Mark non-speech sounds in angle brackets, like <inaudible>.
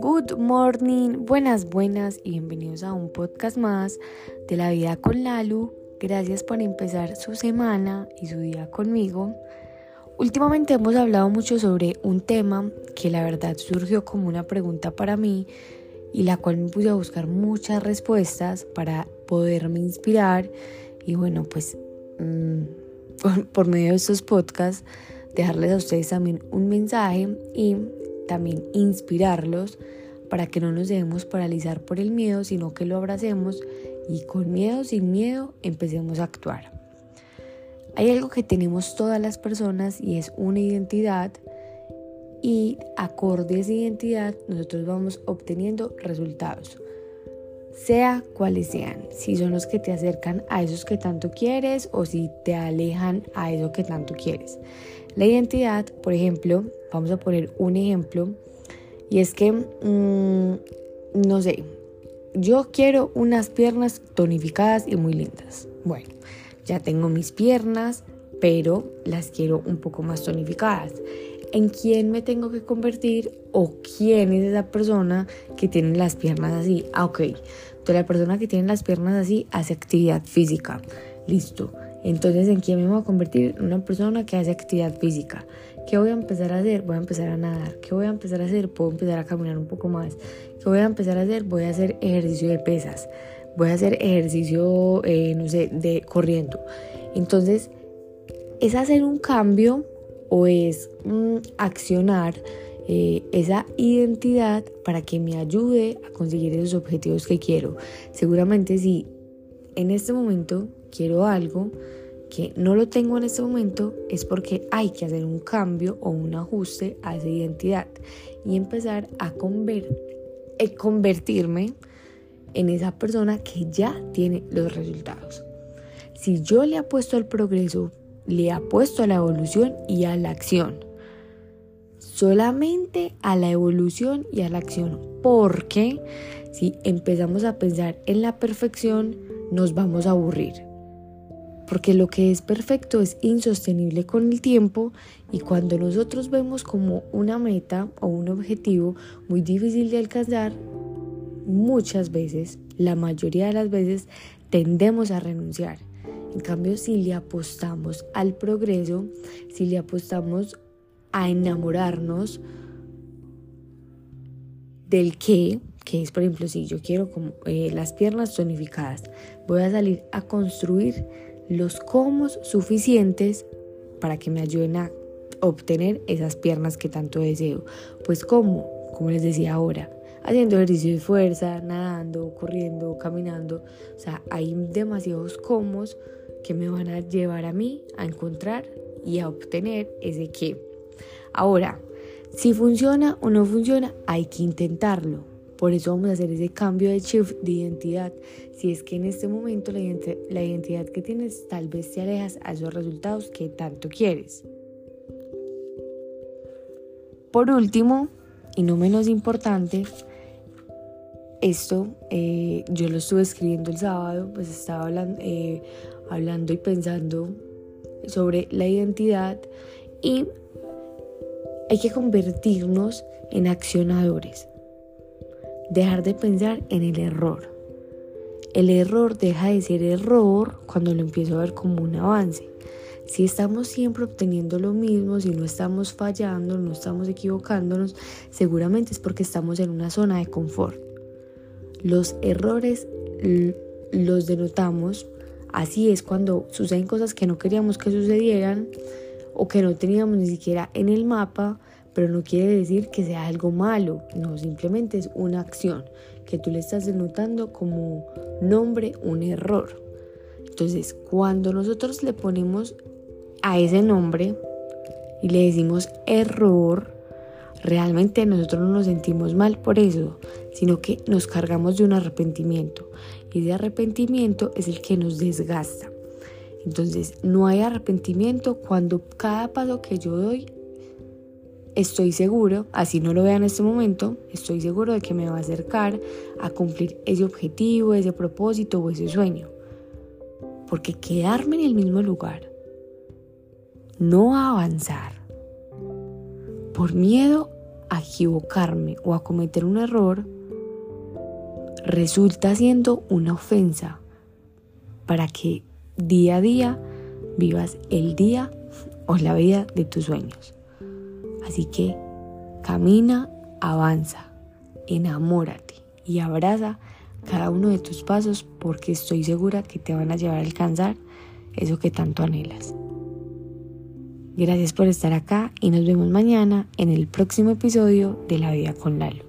Good morning, buenas, buenas y bienvenidos a un podcast más de la vida con Lalu. Gracias por empezar su semana y su día conmigo. Últimamente hemos hablado mucho sobre un tema que la verdad surgió como una pregunta para mí y la cual me puse a buscar muchas respuestas para poderme inspirar y bueno pues mm, <laughs> por, medio de estos podcasts dejarles a ustedes también un mensaje y también inspirarlos para que no nos dejemos paralizar por el miedo, sino que lo abracemos y con miedo, sin miedo, empecemos a actuar. Hay algo que tenemos todas las personas y es una identidad y acorde a esa identidad nosotros vamos obteniendo resultados. Sea cuales sean, si son los que te acercan a esos que tanto quieres o si te alejan a eso que tanto quieres. La identidad, por ejemplo, vamos a poner un ejemplo, y es que, mm, no sé, yo quiero unas piernas tonificadas y muy lindas. Bueno, ya tengo mis piernas, pero las quiero un poco más tonificadas. ¿En quién me tengo que convertir o quién es esa persona que tiene las piernas así? Ah, ok. Entonces la persona que tiene las piernas así hace actividad física. Listo. Entonces, ¿en quién me voy a convertir? Una persona que hace actividad física. ¿Qué voy a empezar a hacer? Voy a empezar a nadar. ¿Qué voy a empezar a hacer? Puedo empezar a caminar un poco más. ¿Qué voy a empezar a hacer? Voy a hacer ejercicio de pesas. Voy a hacer ejercicio, eh, no sé, de corriendo. Entonces, es hacer un cambio o es mm, accionar eh, esa identidad para que me ayude a conseguir esos objetivos que quiero. Seguramente si en este momento quiero algo que no lo tengo en este momento es porque hay que hacer un cambio o un ajuste a esa identidad y empezar a eh, convertirme en esa persona que ya tiene los resultados. Si yo le apuesto al progreso, le apuesto a la evolución y a la acción. Solamente a la evolución y a la acción. Porque si empezamos a pensar en la perfección, nos vamos a aburrir. Porque lo que es perfecto es insostenible con el tiempo y cuando nosotros vemos como una meta o un objetivo muy difícil de alcanzar, muchas veces, la mayoría de las veces, tendemos a renunciar. En cambio, si le apostamos al progreso, si le apostamos a enamorarnos del qué, que es por ejemplo si yo quiero como, eh, las piernas tonificadas, voy a salir a construir los cómo suficientes para que me ayuden a obtener esas piernas que tanto deseo. Pues cómo, como les decía ahora, haciendo ejercicio de fuerza, nadando, corriendo, caminando. O sea, hay demasiados cómo que me van a llevar a mí a encontrar y a obtener ese qué. Ahora, si funciona o no funciona, hay que intentarlo. Por eso vamos a hacer ese cambio de shift de identidad. Si es que en este momento la, la identidad que tienes tal vez te alejas a esos resultados que tanto quieres. Por último, y no menos importante, esto eh, yo lo estuve escribiendo el sábado, pues estaba eh, hablando y pensando sobre la identidad y hay que convertirnos en accionadores dejar de pensar en el error. El error deja de ser error cuando lo empiezo a ver como un avance. Si estamos siempre obteniendo lo mismo, si no estamos fallando, no estamos equivocándonos, seguramente es porque estamos en una zona de confort. Los errores los denotamos, así es cuando suceden cosas que no queríamos que sucedieran o que no teníamos ni siquiera en el mapa, pero no quiere decir que sea algo malo, no, simplemente es una acción que tú le estás denotando como nombre un error. Entonces, cuando nosotros le ponemos a ese nombre y le decimos error, realmente nosotros no nos sentimos mal por eso, sino que nos cargamos de un arrepentimiento. Y ese arrepentimiento es el que nos desgasta. Entonces, no hay arrepentimiento cuando cada paso que yo doy estoy seguro, así no lo vea en este momento, estoy seguro de que me va a acercar a cumplir ese objetivo, ese propósito o ese sueño. Porque quedarme en el mismo lugar, no avanzar, por miedo a equivocarme o a cometer un error, resulta siendo una ofensa para que día a día vivas el día o la vida de tus sueños. Así que camina, avanza, enamórate y abraza cada uno de tus pasos porque estoy segura que te van a llevar a alcanzar eso que tanto anhelas. Gracias por estar acá y nos vemos mañana en el próximo episodio de La Vida con Lalo.